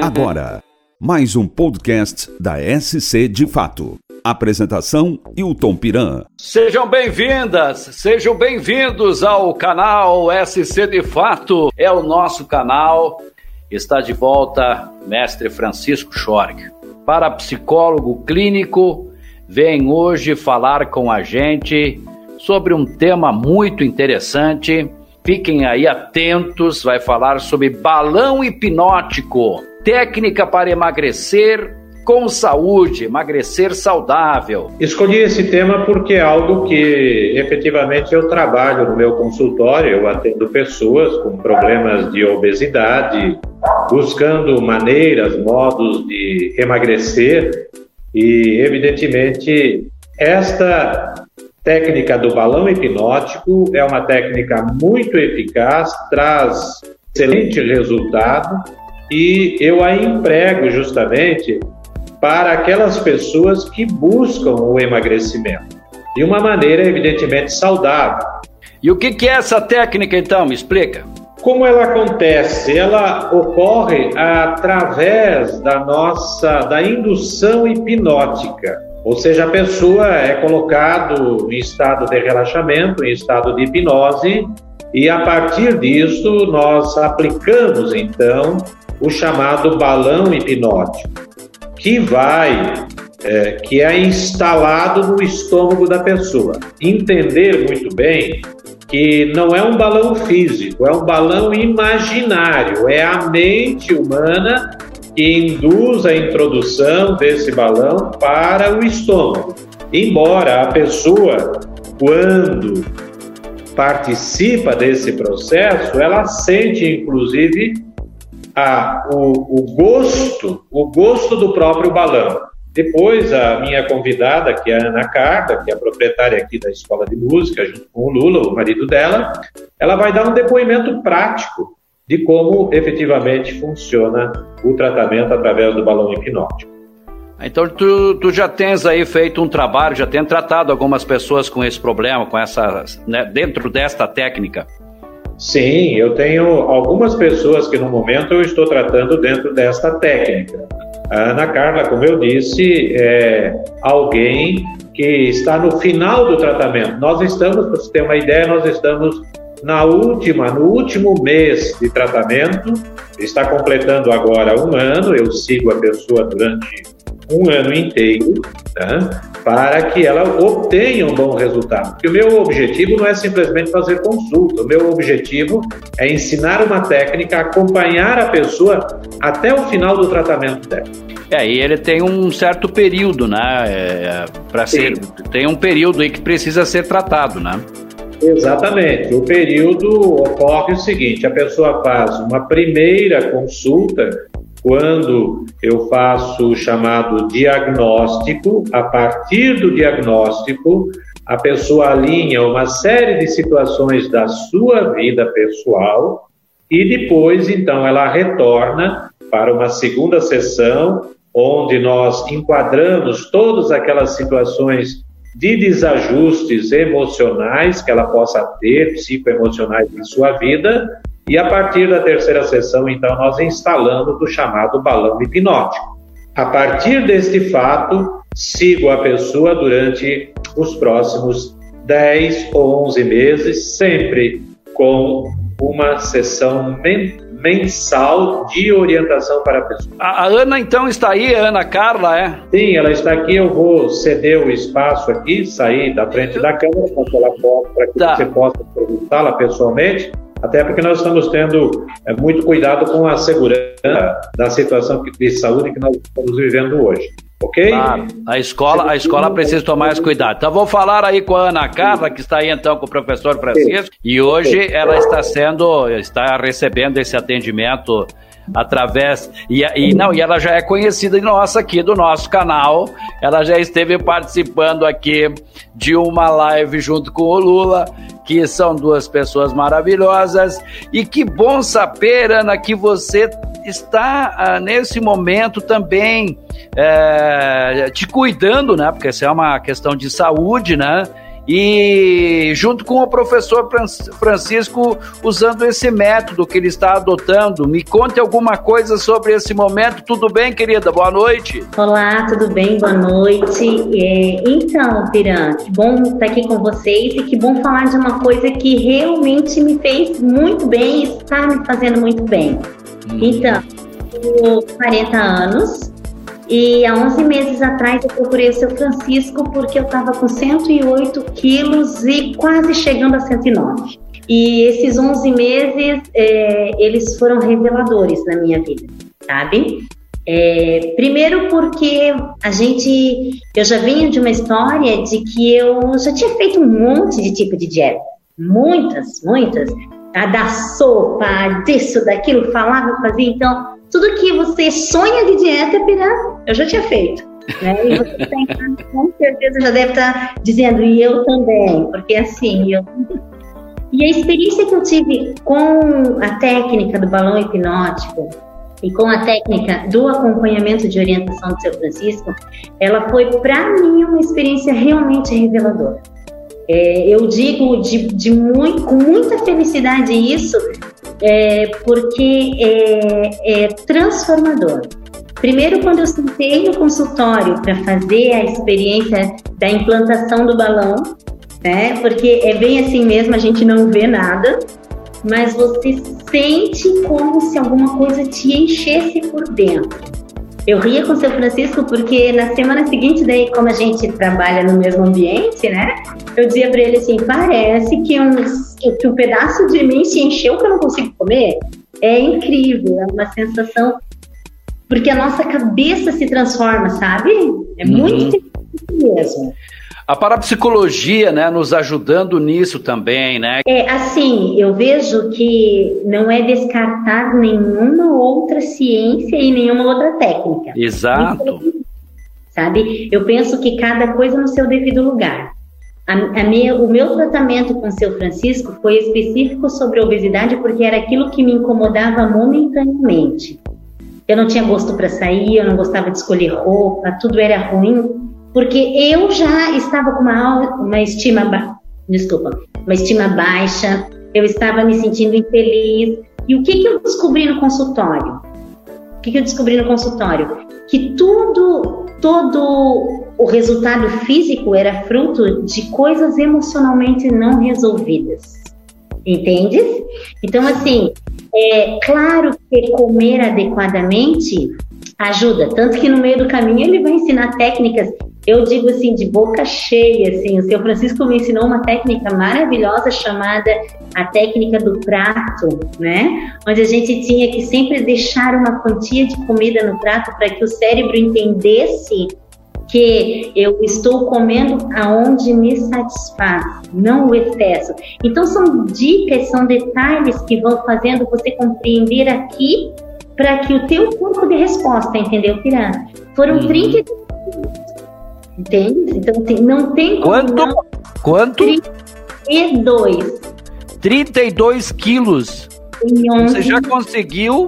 Agora, mais um podcast da SC de Fato. Apresentação: Hilton Piran. Sejam bem-vindas, sejam bem-vindos ao canal SC de Fato. É o nosso canal. Está de volta mestre Francisco Schorg. Parapsicólogo clínico, vem hoje falar com a gente sobre um tema muito interessante. Fiquem aí atentos, vai falar sobre balão hipnótico técnica para emagrecer com saúde, emagrecer saudável. Escolhi esse tema porque é algo que efetivamente eu trabalho no meu consultório, eu atendo pessoas com problemas de obesidade, buscando maneiras, modos de emagrecer e evidentemente esta técnica do balão hipnótico é uma técnica muito eficaz, traz excelente resultado e eu a emprego justamente para aquelas pessoas que buscam o emagrecimento de uma maneira evidentemente saudável. E o que é essa técnica então? Me explica. Como ela acontece? Ela ocorre através da nossa da indução hipnótica. Ou seja, a pessoa é colocado em estado de relaxamento, em estado de hipnose, e a partir disso nós aplicamos então o chamado balão hipnótico, que vai, é, que é instalado no estômago da pessoa. Entender muito bem que não é um balão físico, é um balão imaginário, é a mente humana que induz a introdução desse balão para o estômago. Embora a pessoa, quando participa desse processo, ela sente inclusive a, o, o gosto, o gosto do próprio balão. Depois, a minha convidada, que é a Ana Carta, que é a proprietária aqui da Escola de Música, junto com o Lula, o marido dela, ela vai dar um depoimento prático de como efetivamente funciona o tratamento através do balão hipnótico. Então, tu, tu já tens aí feito um trabalho, já tem tratado algumas pessoas com esse problema, com essa, né, dentro desta técnica? Sim, eu tenho algumas pessoas que no momento eu estou tratando dentro desta técnica. A Ana Carla, como eu disse, é alguém que está no final do tratamento. Nós estamos, para você ter uma ideia, nós estamos na última, no último mês de tratamento, está completando agora um ano, eu sigo a pessoa durante um ano inteiro, tá? para que ela obtenha um bom resultado. Porque o meu objetivo não é simplesmente fazer consulta, o meu objetivo é ensinar uma técnica, acompanhar a pessoa até o final do tratamento dela. É, e ele tem um certo período, né? É, para ser, tem um período aí que precisa ser tratado, né? Exatamente. O período ocorre o seguinte: a pessoa faz uma primeira consulta quando eu faço o chamado diagnóstico, a partir do diagnóstico, a pessoa alinha uma série de situações da sua vida pessoal e depois, então, ela retorna para uma segunda sessão, onde nós enquadramos todas aquelas situações de desajustes emocionais que ela possa ter, psicoemocionais em sua vida, e a partir da terceira sessão, então, nós instalamos o chamado balão hipnótico. A partir deste fato, sigo a pessoa durante os próximos 10 ou 11 meses, sempre com uma sessão mensal de orientação para a pessoa. A, Ana então está aí, a Ana Carla, é? Sim, ela está aqui. Eu vou ceder o espaço aqui, sair da frente da câmera para que ela possa, para que tá. você possa perguntá-la pessoalmente até porque nós estamos tendo é, muito cuidado com a segurança da situação de saúde que nós estamos vivendo hoje. Ok? Claro. A escola, a escola precisa tomar mais cuidado. Então vou falar aí com a Ana Carla, que está aí então com o professor Francisco, e hoje ela está sendo, está recebendo esse atendimento através e, e não e ela já é conhecida nossa aqui do nosso canal. Ela já esteve participando aqui de uma live junto com o Lula que são duas pessoas maravilhosas. E que bom saber Ana que você está ah, nesse momento também é, te cuidando né? Porque isso é uma questão de saúde né e junto com o professor Francisco usando esse método que ele está adotando. Me conte alguma coisa sobre esse momento. Tudo bem, querida? Boa noite. Olá, tudo bem? Boa noite. É, então, Piran, que bom estar aqui com vocês e que bom falar de uma coisa que realmente me fez muito bem e está me fazendo muito bem. Hum. Então, tenho 40 anos, e há 11 meses atrás eu procurei o seu Francisco porque eu estava com 108 quilos e quase chegando a 109. E esses 11 meses, é, eles foram reveladores na minha vida, sabe? É, primeiro porque a gente, eu já vinha de uma história de que eu já tinha feito um monte de tipo de dieta, muitas, muitas, a da sopa, disso, daquilo, falava, fazia, então tudo que você sonha de dieta, Pirá, eu já tinha feito. Né? E você tem, com certeza já deve estar dizendo, e eu também, porque assim, eu E a experiência que eu tive com a técnica do balão hipnótico e com a técnica do acompanhamento de orientação do seu Francisco, ela foi para mim uma experiência realmente reveladora. É, eu digo de, de muito, com muita felicidade isso, é, porque é, é transformador. Primeiro, quando eu sentei no consultório para fazer a experiência da implantação do balão, né? Porque é bem assim mesmo, a gente não vê nada, mas você sente como se alguma coisa te enchesse por dentro. Eu ria com o seu Francisco porque na semana seguinte, daí, como a gente trabalha no mesmo ambiente, né? Eu dizia para ele assim: parece que um, que um pedaço de mim se encheu que eu não consigo comer. É incrível, é uma sensação. Porque a nossa cabeça se transforma, sabe? É muito uhum. mesmo. A parapsicologia, né, nos ajudando nisso também, né? É, assim, eu vejo que não é descartar nenhuma outra ciência e nenhuma outra técnica. Exato. Sabe? Eu penso que cada coisa no seu devido lugar. A, a o meu tratamento com o seu Francisco foi específico sobre obesidade porque era aquilo que me incomodava momentaneamente. Eu não tinha gosto para sair, eu não gostava de escolher roupa, tudo era ruim porque eu já estava com uma, uma estima, ba... desculpa, uma estima baixa, eu estava me sentindo infeliz. E o que, que eu descobri no consultório? O que, que eu descobri no consultório? Que tudo, todo o resultado físico era fruto de coisas emocionalmente não resolvidas. Entende? Então, assim, é claro que comer adequadamente ajuda. Tanto que no meio do caminho ele vai ensinar técnicas eu digo assim, de boca cheia, assim, o seu Francisco me ensinou uma técnica maravilhosa chamada a técnica do prato, né? Onde a gente tinha que sempre deixar uma quantia de comida no prato para que o cérebro entendesse que eu estou comendo aonde me satisfaz, não o excesso. Então são dicas, são detalhes que vão fazendo você compreender aqui para que o teu corpo dê resposta, entendeu, Piranha? Foram uhum. 30 Entende? Então, assim, não tem como. Quanto? Não... Quanto? 32. 32 quilos. Você já conseguiu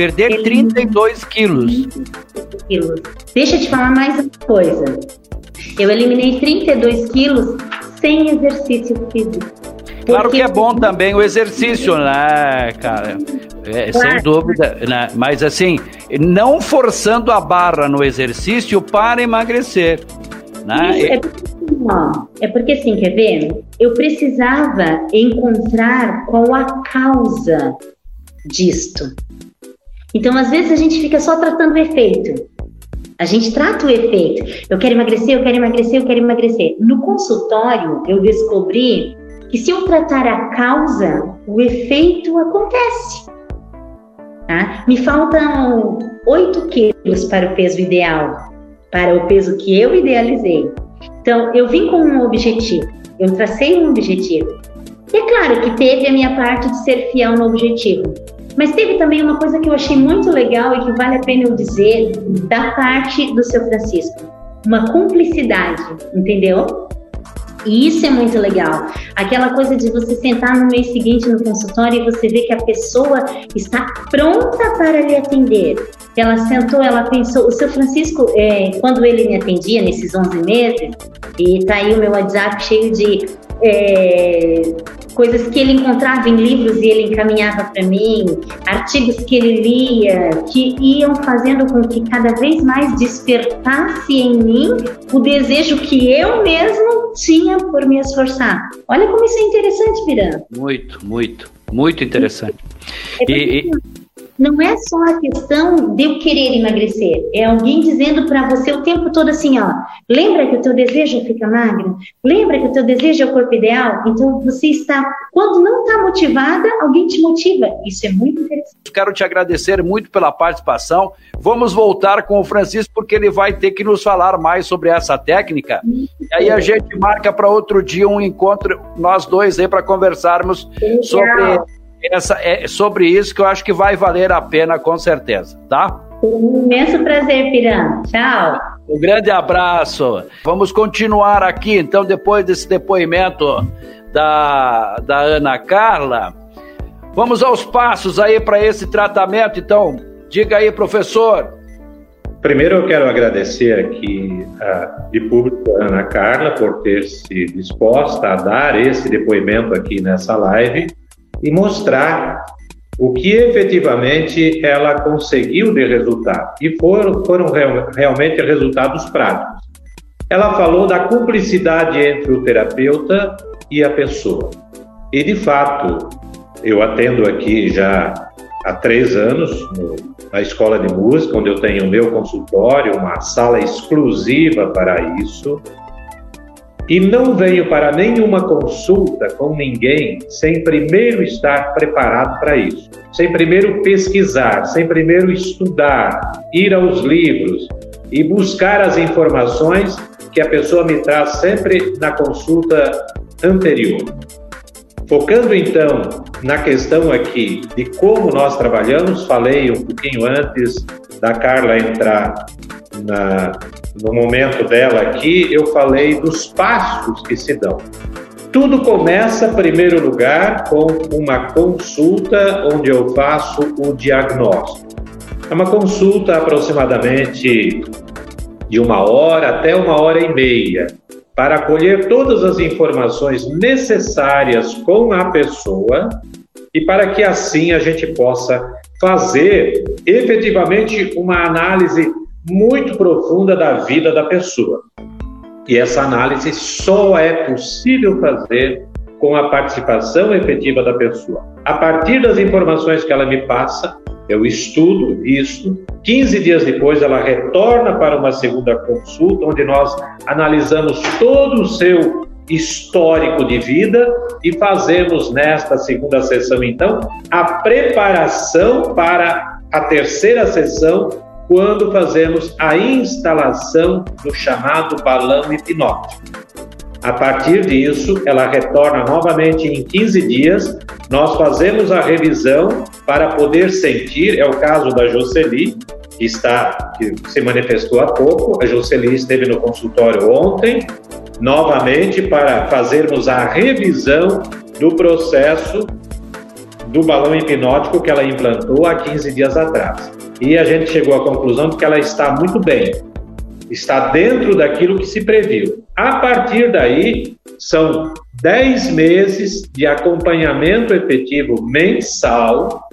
perder 32 quilos. quilos. Deixa eu te falar mais uma coisa. Eu eliminei 32 quilos sem exercício físico. Claro que é bom também o exercício, né, cara? É, claro. Sem dúvida, né? Mas assim, não forçando a barra no exercício para emagrecer. Né? É porque, ó, é porque assim, quer ver? Eu precisava encontrar qual a causa disto. Então, às vezes, a gente fica só tratando o efeito. A gente trata o efeito. Eu quero emagrecer, eu quero emagrecer, eu quero emagrecer. No consultório, eu descobri que se eu tratar a causa, o efeito acontece. Tá? Me faltam 8 quilos para o peso ideal, para o peso que eu idealizei. Então, eu vim com um objetivo, eu tracei um objetivo. E é claro que teve a minha parte de ser fiel no objetivo, mas teve também uma coisa que eu achei muito legal e que vale a pena eu dizer da parte do seu Francisco, uma cumplicidade, entendeu? E isso é muito legal. Aquela coisa de você sentar no mês seguinte no consultório e você ver que a pessoa está pronta para lhe atender. Ela sentou, ela pensou. O seu Francisco, é, quando ele me atendia nesses 11 meses, E tá aí o meu WhatsApp cheio de é, coisas que ele encontrava em livros e ele encaminhava para mim, artigos que ele lia, que iam fazendo com que cada vez mais despertasse em mim o desejo que eu mesmo tinha por me esforçar. Olha como isso é interessante, Piran. Muito, muito, muito interessante. É e, não é só a questão de eu querer emagrecer, é alguém dizendo para você o tempo todo assim, ó, lembra que o teu desejo é ficar magro? Lembra que o teu desejo é o corpo ideal? Então você está, quando não está motivada, alguém te motiva. Isso é muito interessante. Quero te agradecer muito pela participação. Vamos voltar com o Francisco porque ele vai ter que nos falar mais sobre essa técnica. E aí a gente marca para outro dia um encontro nós dois aí para conversarmos Legal. sobre essa, é sobre isso que eu acho que vai valer a pena com certeza, tá? Um imenso prazer, Piran. Tchau. Um grande abraço. Vamos continuar aqui, então, depois desse depoimento da, da Ana Carla. Vamos aos passos aí para esse tratamento, então. Diga aí, professor. Primeiro eu quero agradecer aqui a, de público a Ana Carla por ter se disposta a dar esse depoimento aqui nessa live e mostrar o que efetivamente ela conseguiu de resultado. E foram, foram real, realmente resultados práticos. Ela falou da cumplicidade entre o terapeuta e a pessoa. E, de fato, eu atendo aqui já há três anos no, na escola de música, onde eu tenho o meu consultório, uma sala exclusiva para isso. E não venho para nenhuma consulta com ninguém sem primeiro estar preparado para isso, sem primeiro pesquisar, sem primeiro estudar, ir aos livros e buscar as informações que a pessoa me traz sempre na consulta anterior. Focando então na questão aqui de como nós trabalhamos, falei um pouquinho antes da Carla entrar na, no momento dela aqui, eu falei dos passos que se dão. Tudo começa, em primeiro lugar, com uma consulta onde eu faço o diagnóstico. É uma consulta aproximadamente de uma hora até uma hora e meia, para colher todas as informações necessárias com a pessoa e para que assim a gente possa fazer efetivamente uma análise muito profunda da vida da pessoa. E essa análise só é possível fazer com a participação efetiva da pessoa. A partir das informações que ela me passa, eu estudo isso. 15 dias depois, ela retorna para uma segunda consulta, onde nós analisamos todo o seu histórico de vida e fazemos nesta segunda sessão, então, a preparação para a terceira sessão, quando fazemos a instalação do chamado balão hipnótico. A partir disso, ela retorna novamente em 15 dias. Nós fazemos a revisão para poder sentir, é o caso da Jocely, que está que se manifestou há pouco. A Jocely esteve no consultório ontem, novamente para fazermos a revisão do processo do balão hipnótico que ela implantou há 15 dias atrás e a gente chegou à conclusão de que ela está muito bem, está dentro daquilo que se previu. A partir daí, são 10 meses de acompanhamento efetivo mensal,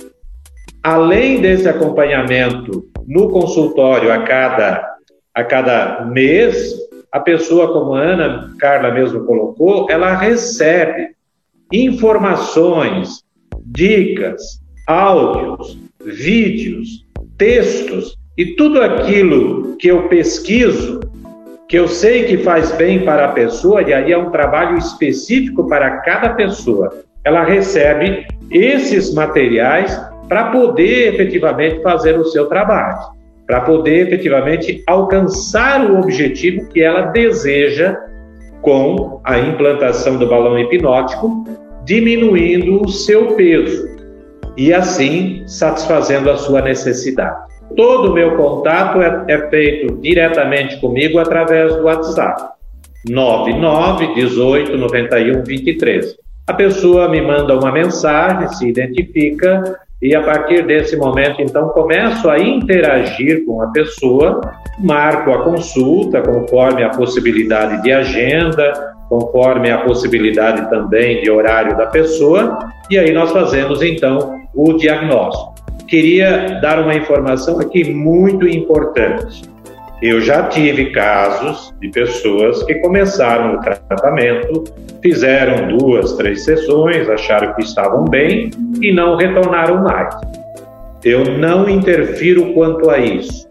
além desse acompanhamento no consultório a cada, a cada mês, a pessoa, como a Ana Carla mesmo colocou, ela recebe informações, dicas, áudios, vídeos textos e tudo aquilo que eu pesquiso, que eu sei que faz bem para a pessoa, e aí é um trabalho específico para cada pessoa. Ela recebe esses materiais para poder efetivamente fazer o seu trabalho, para poder efetivamente alcançar o objetivo que ela deseja com a implantação do balão hipnótico, diminuindo o seu peso e assim satisfazendo a sua necessidade. Todo o meu contato é, é feito diretamente comigo através do WhatsApp. 99 18 91 23. A pessoa me manda uma mensagem, se identifica e a partir desse momento, então, começo a interagir com a pessoa, marco a consulta conforme a possibilidade de agenda, conforme a possibilidade também de horário da pessoa, e aí nós fazemos então o diagnóstico. Queria dar uma informação aqui muito importante. Eu já tive casos de pessoas que começaram o tratamento, fizeram duas, três sessões, acharam que estavam bem e não retornaram mais. Eu não interfiro quanto a isso,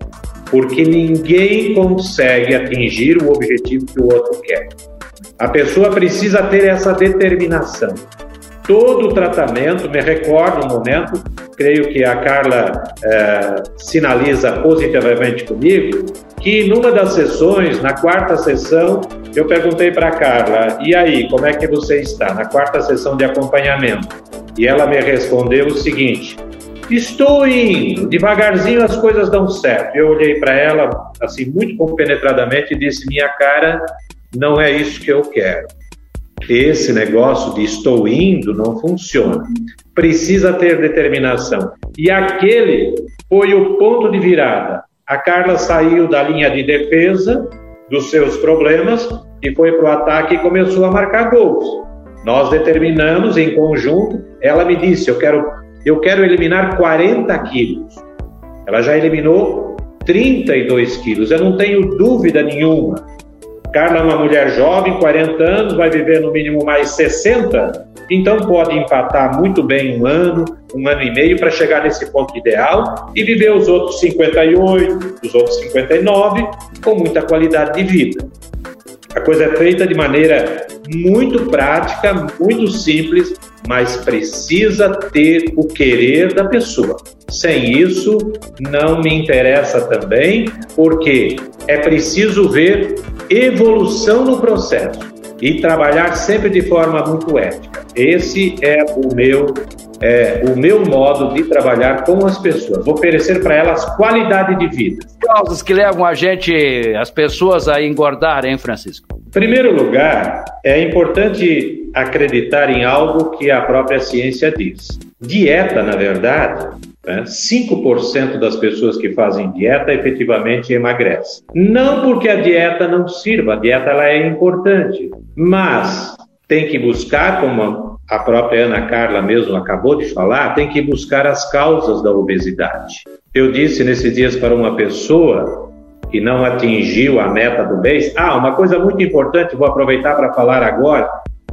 porque ninguém consegue atingir o objetivo que o outro quer. A pessoa precisa ter essa determinação. Todo o tratamento, me recordo um momento, creio que a Carla eh, sinaliza positivamente comigo, que numa das sessões, na quarta sessão, eu perguntei para a Carla, e aí, como é que você está? Na quarta sessão de acompanhamento. E ela me respondeu o seguinte: Estou indo, devagarzinho as coisas dão certo. Eu olhei para ela, assim, muito compenetradamente e disse: Minha cara, não é isso que eu quero. Esse negócio de estou indo não funciona. Precisa ter determinação. E aquele foi o ponto de virada. A Carla saiu da linha de defesa dos seus problemas e foi para o ataque e começou a marcar gols. Nós determinamos em conjunto. Ela me disse: Eu quero, eu quero eliminar 40 quilos. Ela já eliminou 32 quilos. Eu não tenho dúvida nenhuma. Carla é uma mulher jovem, 40 anos, vai viver no mínimo mais 60, então pode empatar muito bem um ano, um ano e meio para chegar nesse ponto ideal e viver os outros 58, os outros 59 com muita qualidade de vida. A coisa é feita de maneira muito prática, muito simples, mas precisa ter o querer da pessoa. Sem isso, não me interessa também, porque é preciso ver evolução no processo e trabalhar sempre de forma muito ética. Esse é o meu é, o meu modo de trabalhar com as pessoas, oferecer para elas qualidade de vida. Causas que levam a gente, as pessoas a engordar, hein, Francisco? Em primeiro lugar, é importante acreditar em algo que a própria ciência diz. Dieta, na verdade, né, 5% das pessoas que fazem dieta efetivamente emagrecem. Não porque a dieta não sirva, a dieta ela é importante, mas tem que buscar, como a própria Ana Carla mesmo acabou de falar, tem que buscar as causas da obesidade. Eu disse nesses dias para uma pessoa que não atingiu a meta do mês, ah, uma coisa muito importante, vou aproveitar para falar agora,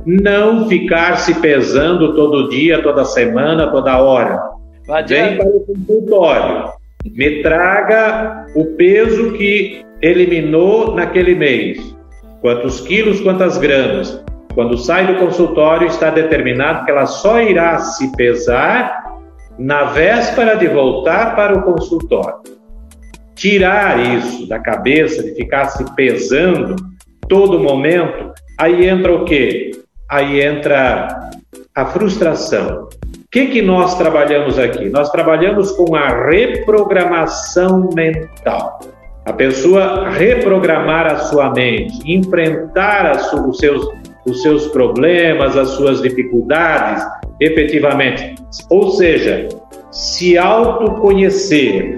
não ficar se pesando todo dia, toda semana, toda hora. Vem para o consultório, me traga o peso que eliminou naquele mês, quantos quilos, quantas gramas. Quando sai do consultório, está determinado que ela só irá se pesar na véspera de voltar para o consultório. Tirar isso da cabeça, de ficar se pesando todo momento, aí entra o quê? Aí entra a frustração. Que, que nós trabalhamos aqui? Nós trabalhamos com a reprogramação mental. A pessoa reprogramar a sua mente, enfrentar os seus os seus problemas, as suas dificuldades, efetivamente. Ou seja, se autoconhecer.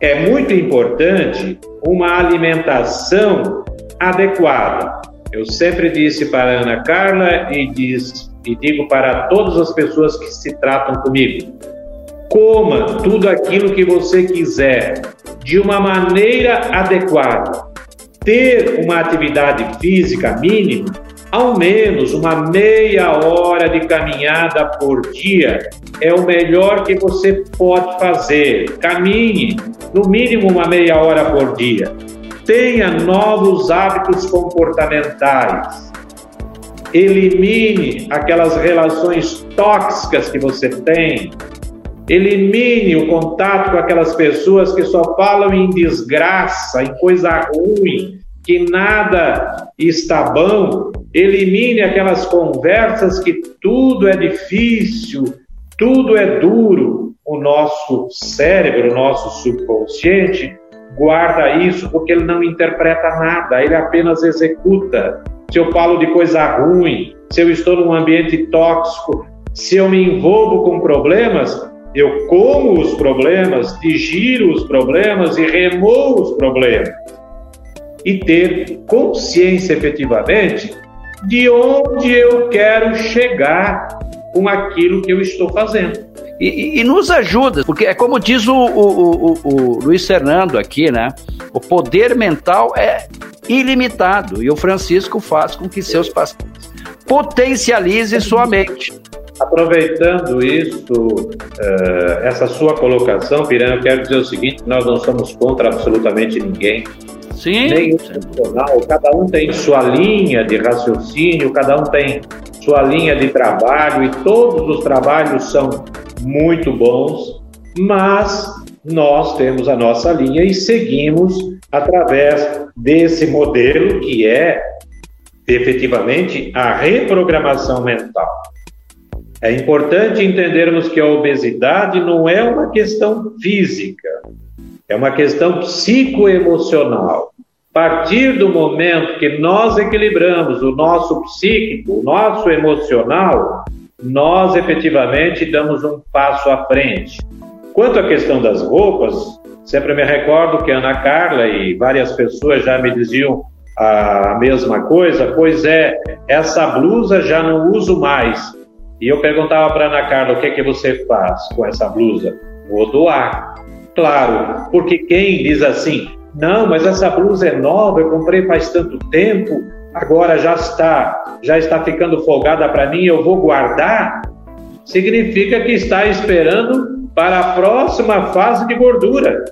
É muito importante uma alimentação adequada. Eu sempre disse para a Ana Carla e, diz, e digo para todas as pessoas que se tratam comigo: coma tudo aquilo que você quiser de uma maneira adequada. Ter uma atividade física mínima ao menos uma meia hora de caminhada por dia é o melhor que você pode fazer. Caminhe, no mínimo uma meia hora por dia. Tenha novos hábitos comportamentais. Elimine aquelas relações tóxicas que você tem. Elimine o contato com aquelas pessoas que só falam em desgraça, em coisa ruim, que nada está bom, elimine aquelas conversas que tudo é difícil, tudo é duro. O nosso cérebro, o nosso subconsciente, guarda isso porque ele não interpreta nada, ele apenas executa. Se eu falo de coisa ruim, se eu estou num ambiente tóxico, se eu me envolvo com problemas, Eu como os problemas, digiro os problemas e remoo os problemas. E ter consciência efetivamente de onde eu quero chegar com aquilo que eu estou fazendo. E, e, nos ajuda, porque é como diz o, o, o, o, Luiz Fernando aqui, né? O poder mental é ilimitado e o Francisco faz com que seus pacientes potencializem sua mente. Aproveitando isso, uh, essa sua colocação, Piranha, eu quero dizer o seguinte: nós não somos contra absolutamente ninguém. Sim. Nem profissional, cada um tem sua linha de raciocínio, cada um tem sua linha de trabalho e todos os trabalhos são muito bons, mas nós temos a nossa linha e seguimos através desse modelo que é efetivamente a reprogramação mental. É importante entendermos que a obesidade não é uma questão física, é uma questão psicoemocional. A partir do momento que nós equilibramos o nosso psíquico, o nosso emocional, nós efetivamente damos um passo à frente. Quanto à questão das roupas, sempre me recordo que Ana Carla e várias pessoas já me diziam a mesma coisa, pois é, essa blusa já não uso mais. E eu perguntava para Ana Carla o que é que você faz com essa blusa? Vou doar. Claro, porque quem diz assim, não, mas essa blusa é nova, eu comprei faz tanto tempo, agora já está, já está ficando folgada para mim, eu vou guardar, significa que está esperando para a próxima fase de gordura.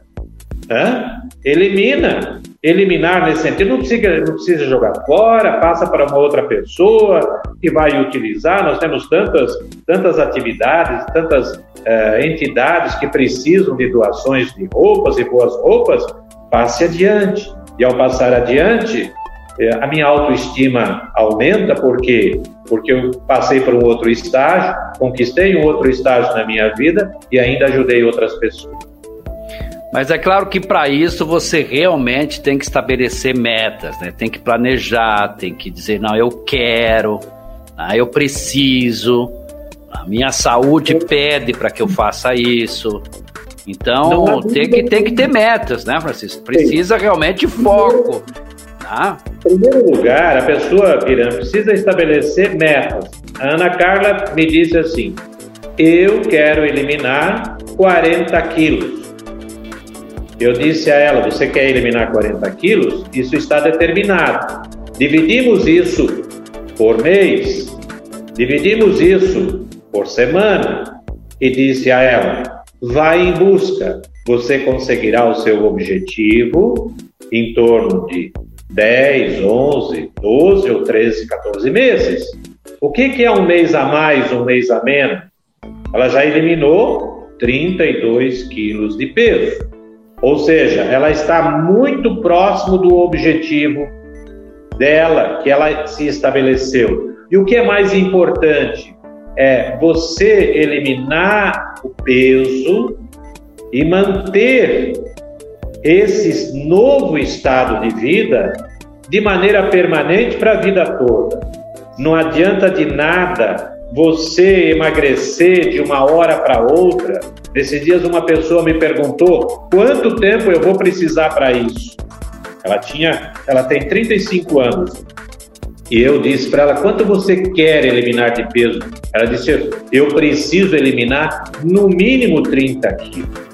Hã? Elimina. Eliminar nesse sentido não precisa, não precisa jogar fora, passa para uma outra pessoa que vai utilizar. Nós temos tantas, tantas atividades, tantas uh, entidades que precisam de doações de roupas e boas roupas. Passe adiante. E ao passar adiante, eh, a minha autoestima aumenta porque porque eu passei por um outro estágio, conquistei um outro estágio na minha vida e ainda ajudei outras pessoas. Mas é claro que para isso você realmente tem que estabelecer metas, né? Tem que planejar, tem que dizer não, eu quero, ah, eu preciso, a minha saúde pede para que eu faça isso. Então tem que, tem que ter metas, né, Francisco? Precisa realmente de foco. Tá? Em primeiro lugar, a pessoa, Piran, precisa estabelecer metas. A Ana Carla me disse assim: eu quero eliminar 40 quilos. Eu disse a ela: você quer eliminar 40 quilos? Isso está determinado. Dividimos isso por mês, dividimos isso por semana. E disse a ela: vai em busca. Você conseguirá o seu objetivo em torno de 10, 11, 12 ou 13, 14 meses. O que, que é um mês a mais, um mês a menos? Ela já eliminou 32 quilos de peso. Ou seja, ela está muito próximo do objetivo dela, que ela se estabeleceu. E o que é mais importante é você eliminar o peso e manter esse novo estado de vida de maneira permanente para a vida toda. Não adianta de nada você emagrecer de uma hora para outra. Nesses dias uma pessoa me perguntou quanto tempo eu vou precisar para isso. Ela tinha, ela tem 35 anos. E eu disse para ela: quanto você quer eliminar de peso? Ela disse: eu preciso eliminar no mínimo 30 quilos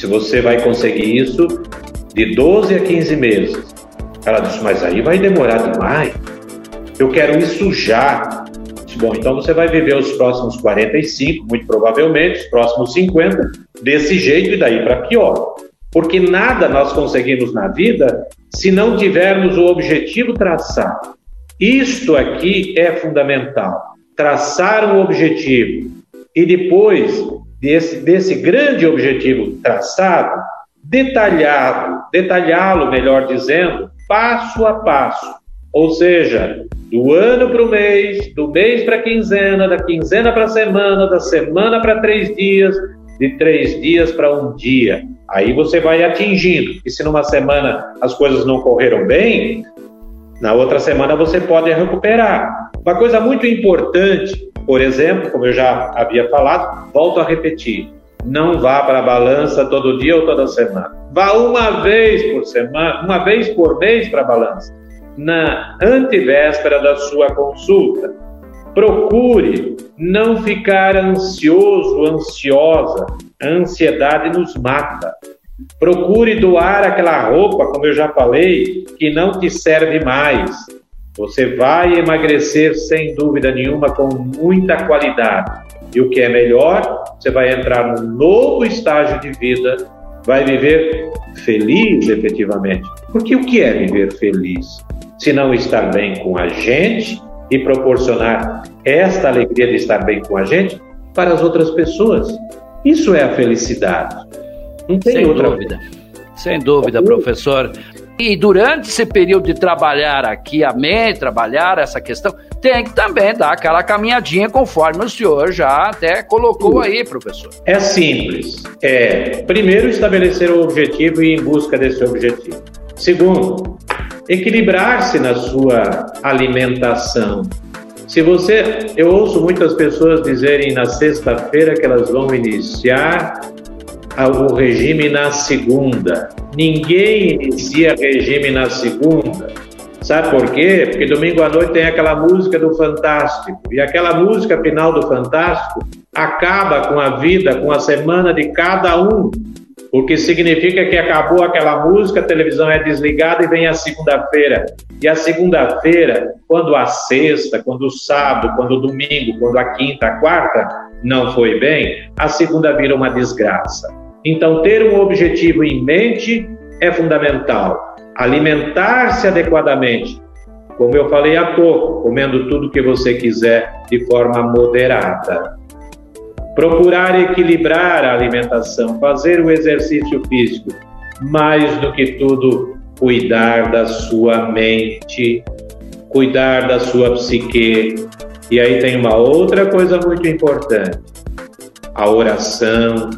se você vai conseguir isso de 12 a 15 meses. Ela disse, mas aí vai demorar demais. Eu quero isso já. Disse, Bom, então você vai viver os próximos 45, muito provavelmente, os próximos 50, desse jeito e daí para pior. Porque nada nós conseguimos na vida se não tivermos o objetivo traçado. Isto aqui é fundamental. Traçar um objetivo e depois desse, desse grande objetivo traçado, detalhado, detalhá-lo, melhor dizendo, passo a passo. Ou seja, do ano para o mês, do mês para a quinzena, da quinzena para a semana, da semana para três dias, de três dias para um dia. Aí você vai atingindo. E se numa semana as coisas não correram bem, na outra semana você pode recuperar. Uma coisa muito importante Por exemplo, como eu já havia falado, volto a repetir: não vá para a balança todo dia ou toda semana. Vá uma vez por semana, uma vez por mês para a balança. Na antevéspera da sua consulta, procure não ficar ansioso, ansiosa. A ansiedade nos mata. Procure doar aquela roupa, como eu já falei, que não te serve mais. Você vai emagrecer sem dúvida nenhuma com muita qualidade. E o que é melhor, você vai entrar num novo estágio de vida, vai viver feliz efetivamente. Porque o que é viver feliz? Se não estar bem com a gente e proporcionar esta alegria de estar bem com a gente para as outras pessoas. Isso é a felicidade. Não tem Sem outra dúvida. Sem dúvida, professor. E durante esse período de trabalhar aqui a mente, trabalhar essa questão, tem que também dar aquela caminhadinha conforme o senhor já até colocou aí, professor. É simples. É, primeiro, estabelecer o objetivo e ir em busca desse objetivo. Segundo, equilibrar-se na sua alimentação. Se você, eu ouço muitas pessoas dizerem na sexta-feira que elas vão iniciar o regime na segunda. Ninguém inicia regime na segunda. Sabe por quê? Porque domingo à noite tem aquela música do Fantástico. E aquela música final do Fantástico acaba com a vida, com a semana de cada um. Porque significa que acabou aquela música, a televisão é desligada e vem a segunda-feira. E a segunda-feira, quando a sexta, quando o sábado, quando o domingo, quando a quinta, a quarta não foi bem, a segunda vira uma desgraça. Então, ter um objetivo em mente é fundamental. Alimentar-se adequadamente, como eu falei há pouco, comendo tudo que você quiser de forma moderada. Procurar equilibrar a alimentação, fazer o exercício físico, mais do que tudo, cuidar da sua mente, cuidar da sua psique. E aí tem uma outra coisa muito importante: a oração,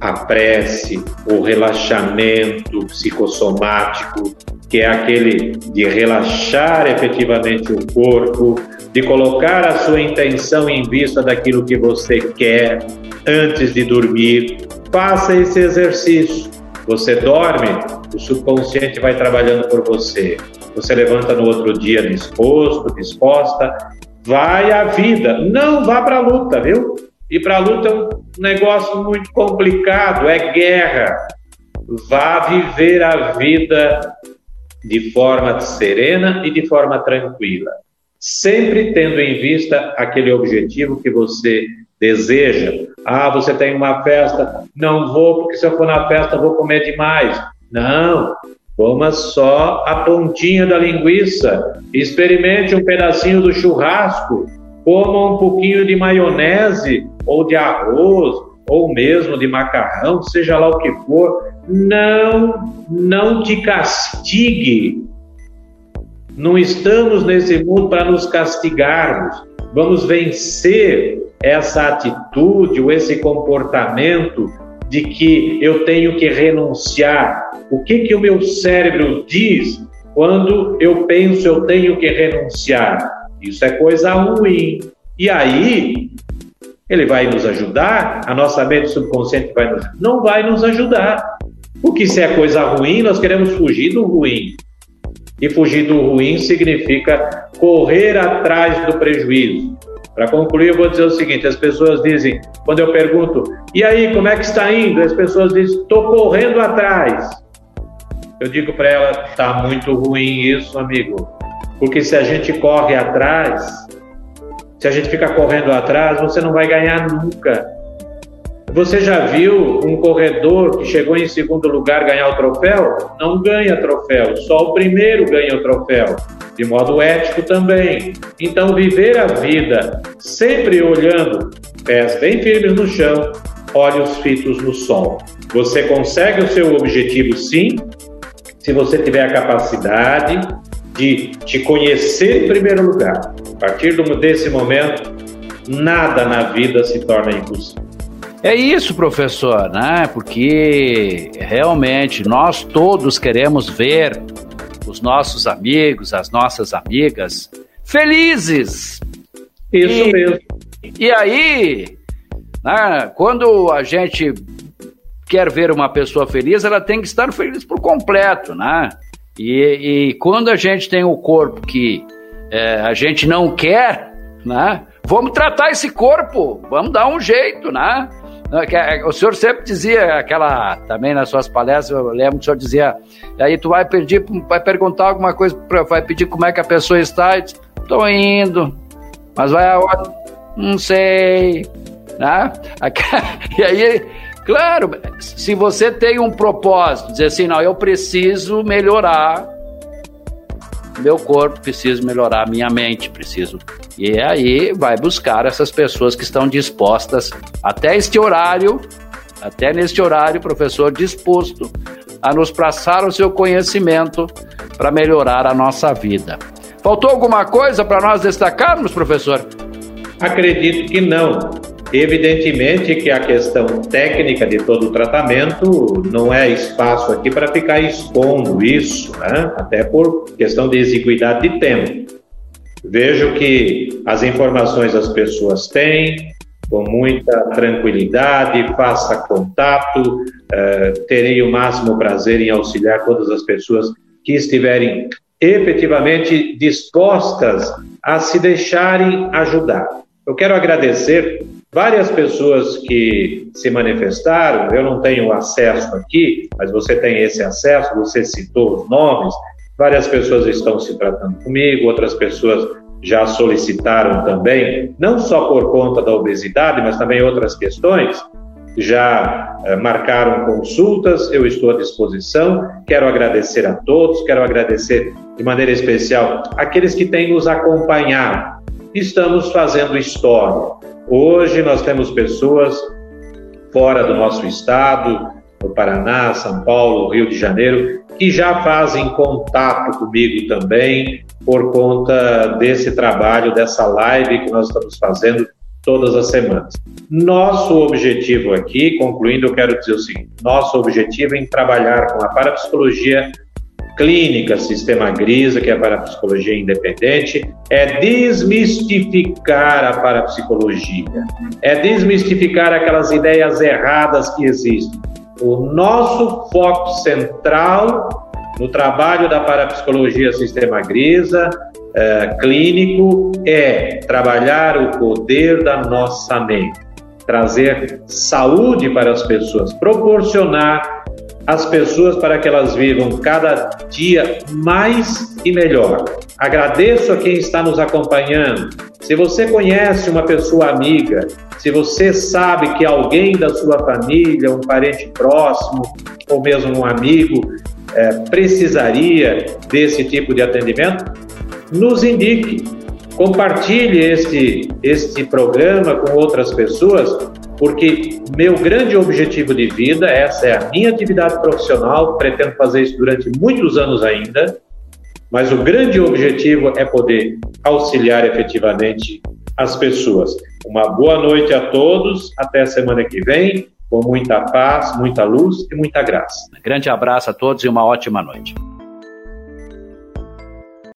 a prece, o relaxamento psicossomático, que é aquele de relaxar efetivamente o corpo, de colocar a sua intenção em vista daquilo que você quer antes de dormir. Faça esse exercício. Você dorme, o subconsciente vai trabalhando por você. Você levanta no outro dia disposto, disposta, vai à vida. Não vá para a luta, viu? E para a luta é um negócio muito complicado, é guerra. Vá viver a vida de forma serena e de forma tranquila, sempre tendo em vista aquele objetivo que você deseja. Ah, você tem uma festa, não vou, porque se eu for na festa vou comer demais. Não, coma só a pontinha da linguiça, experimente um pedacinho do churrasco, coma um pouquinho de maionese ou de arroz ou mesmo de macarrão, seja lá o que for, não, não te castigue. Não estamos nesse mundo para nos castigarmos. Vamos vencer essa atitude ou esse comportamento de que eu tenho que renunciar. O que que o meu cérebro diz quando eu penso eu tenho que renunciar? Isso é coisa ruim. E aí ele vai nos ajudar? A nossa mente subconsciente vai nos Não vai nos ajudar. Porque se é coisa ruim, nós queremos fugir do ruim. E fugir do ruim significa correr atrás do prejuízo. Para concluir, eu vou dizer o seguinte: as pessoas dizem, quando eu pergunto, e aí, como é que está indo? As pessoas dizem, estou correndo atrás. Eu digo para ela, está muito ruim isso, amigo. Porque se a gente corre atrás, se a gente ficar correndo atrás, você não vai ganhar nunca. Você já viu um corredor que chegou em segundo lugar ganhar o troféu? Não ganha troféu, só o primeiro ganha o troféu, de modo ético também. Então, viver a vida sempre olhando, pés bem firmes no chão, olhos fitos no sol. Você consegue o seu objetivo sim, se você tiver a capacidade de te conhecer em primeiro lugar. A partir desse momento, nada na vida se torna impossível. É isso, professor, né? Porque realmente nós todos queremos ver os nossos amigos, as nossas amigas felizes. Isso e, mesmo. E aí, né, quando a gente quer ver uma pessoa feliz, ela tem que estar feliz por completo, né? E, e quando a gente tem o corpo que é, a gente não quer, né? Vamos tratar esse corpo, vamos dar um jeito, né? É, o senhor sempre dizia aquela, também nas suas palestras, eu lembro que o senhor dizia, aí tu vai pedir, vai perguntar alguma coisa, vai pedir como é que a pessoa está, e estou indo, mas vai aonde? Não sei, né? E aí, claro, se você tem um propósito, dizer assim, não, eu preciso melhorar meu corpo, preciso melhorar minha mente, preciso. E aí vai buscar essas pessoas que estão dispostas até este horário, até neste horário, professor disposto a nos passar o seu conhecimento para melhorar a nossa vida. Faltou alguma coisa para nós destacarmos, professor? Acredito que não. Evidentemente que a questão técnica de todo o tratamento não é espaço aqui para ficar expondo isso, né? até por questão de exiguidade de tempo. Vejo que as informações as pessoas têm, com muita tranquilidade, faça contato, eh, terei o máximo prazer em auxiliar todas as pessoas que estiverem efetivamente dispostas a se deixarem ajudar. Eu quero agradecer várias pessoas que se manifestaram. Eu não tenho acesso aqui, mas você tem esse acesso. Você citou os nomes. Várias pessoas estão se tratando comigo, outras pessoas já solicitaram também, não só por conta da obesidade, mas também outras questões. Já eh, marcaram consultas, eu estou à disposição. Quero agradecer a todos, quero agradecer de maneira especial aqueles que têm nos acompanhado estamos fazendo história. Hoje nós temos pessoas fora do nosso estado, no Paraná, São Paulo, Rio de Janeiro, que já fazem contato comigo também por conta desse trabalho, dessa live que nós estamos fazendo todas as semanas. Nosso objetivo aqui, concluindo, eu quero dizer o seguinte: nosso objetivo é em trabalhar com a parapsicologia clínica Sistema Grisa, que é a parapsicologia independente, é desmistificar a parapsicologia, é desmistificar aquelas ideias erradas que existem. O nosso foco central no trabalho da parapsicologia Sistema Grisa é, clínico é trabalhar o poder da nossa mente, trazer saúde para as pessoas, proporcionar as pessoas para que elas vivam cada dia mais e melhor. Agradeço a quem está nos acompanhando. Se você conhece uma pessoa amiga, se você sabe que alguém da sua família, um parente próximo ou mesmo um amigo é, precisaria desse tipo de atendimento, nos indique. Compartilhe este, este programa com outras pessoas porque meu grande objetivo de vida, essa é a minha atividade profissional, pretendo fazer isso durante muitos anos ainda, mas o grande objetivo é poder auxiliar efetivamente as pessoas. Uma boa noite a todos, até a semana que vem, com muita paz, muita luz e muita graça. Grande abraço a todos e uma ótima noite.